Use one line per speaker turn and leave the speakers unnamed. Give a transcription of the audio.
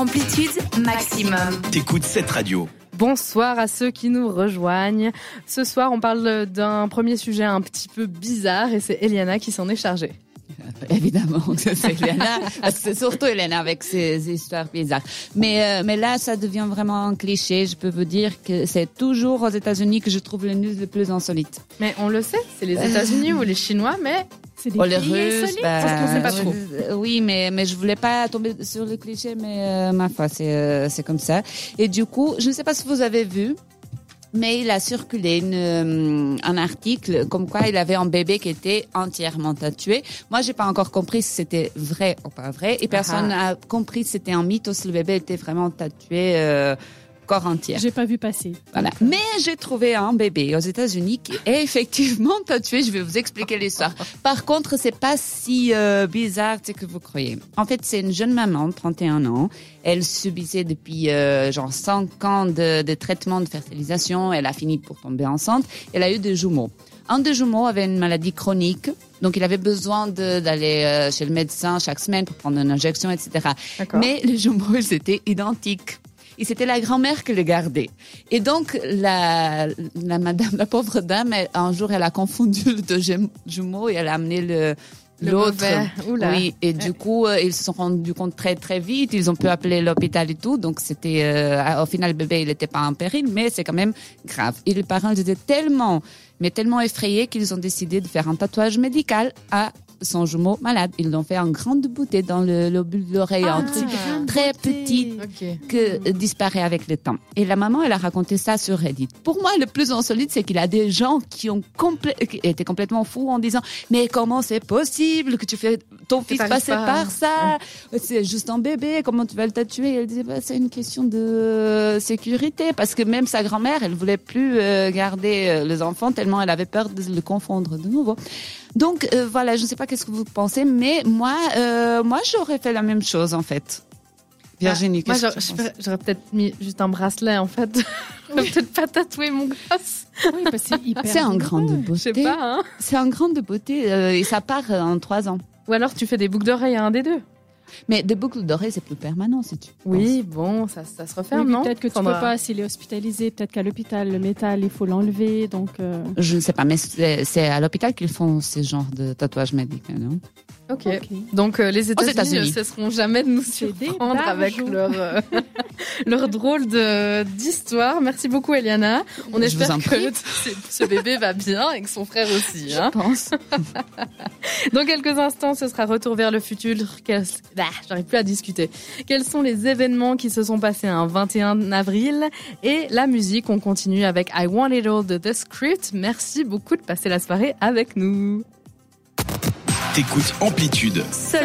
Amplitude maximum.
T'écoutes cette radio.
Bonsoir à ceux qui nous rejoignent. Ce soir, on parle d'un premier sujet un petit peu bizarre et c'est Eliana qui s'en est chargée.
Évidemment, c'est Eliana. c'est surtout Eliana avec ses histoires bizarres. Mais, euh, mais là, ça devient vraiment un cliché. Je peux vous dire que c'est toujours aux États-Unis que je trouve le news le plus insolite.
Mais on le sait, c'est les États-Unis ou les Chinois, mais c'est des
oh, les Russes, bah,
parce qu'on sait pas trop.
Euh, oui, mais mais je voulais pas tomber sur le cliché, mais euh, ma foi, c'est euh, c'est comme ça. Et du coup, je ne sais pas si vous avez vu, mais il a circulé une, un article comme quoi il avait un bébé qui était entièrement tatoué. Moi, j'ai pas encore compris si c'était vrai ou pas vrai, et personne n'a compris si c'était un mythe ou si le bébé était vraiment tatoué. Euh, corps entier.
J'ai pas vu passer.
Voilà. Mais j'ai trouvé un bébé aux États-Unis qui est effectivement tatoué. Je vais vous expliquer l'histoire. Par contre, c'est pas si euh, bizarre que vous croyez. En fait, c'est une jeune maman de 31 ans. Elle subissait depuis euh, genre 5 ans de, de traitement de fertilisation. Elle a fini pour tomber enceinte. Elle a eu des jumeaux. Un des jumeaux avait une maladie chronique, donc il avait besoin d'aller euh, chez le médecin chaque semaine pour prendre une injection, etc. Mais les jumeaux, ils étaient identiques et c'était la grand-mère qui le gardait. Et donc, la, la madame, la pauvre dame, un jour, elle a confondu le deux jumeaux et elle a amené le, l'autre. Oui, et du coup, euh, ils se sont rendus compte très très vite. Ils ont pu appeler l'hôpital et tout. Donc c'était, euh, au final, le bébé, il n'était pas en péril, mais c'est quand même grave. Et les parents étaient tellement, mais tellement effrayés qu'ils ont décidé de faire un tatouage médical à son jumeau malade. Ils l'ont fait en grande bouteille dans le lobule de l'oreille,
Ah,
un truc très petit que disparaît avec le temps. Et la maman, elle a raconté ça sur Reddit. Pour moi, le plus insolite, c'est qu'il y a des gens qui ont complè- qui étaient complètement fous en disant mais comment c'est possible que tu fais ton fils
t'arrives
passer
pas à-
par ça C'est juste un bébé, comment tu vas le tuer Elle disait bah, c'est une question de sécurité parce que même sa grand-mère, elle voulait plus euh, garder euh, les enfants tellement elle avait peur de le confondre de nouveau. Donc euh, voilà, je ne sais pas qu'est-ce que vous pensez, mais moi, euh, moi j'aurais fait la même chose en fait. Virginie,
Moi,
qu'est-ce que
j'aurais- peut-être mis juste un bracelet, en fait. J'aurais peut-être pas tatoué mon gosse.
Oui, parce que c'est hyper.
C'est un grand de
Je sais
beauté.
pas, hein.
C'est un grand de beauté euh, et ça part euh, en trois ans.
Ou alors tu fais des boucles d'oreilles à un des deux.
Mais des boucles d'oreilles, c'est plus permanent si tu.
Oui, bon, ça, ça se referme, non
peut-être que tu
Sandra
peux pas s'il est hospitalisé. Peut-être qu'à l'hôpital, le métal, il faut l'enlever. Donc, euh.
Je ne sais pas, mais c'est à l'hôpital qu'ils font ce genre de tatouage médical, non?
Ok.
ok.
Donc euh, les États-Unis ne cesseront jamais de nous surprendre avec leur euh, leur drôle de d'histoire. Merci beaucoup Eliana. On
Je
espère
vous en
que
prie.
ce, ce bébé va bien et que son frère aussi. Hein.
Je pense.
Dans quelques instants, ce sera retour vers le futur. Quels- Ah, J'arrive plus à discuter. Quels sont les événements qui se sont passés un 21 avril? Et la musique On continue avec I Want It All de The Script. Merci beaucoup de passer la soirée avec nous.
T'écoutes Amplitude.
Seul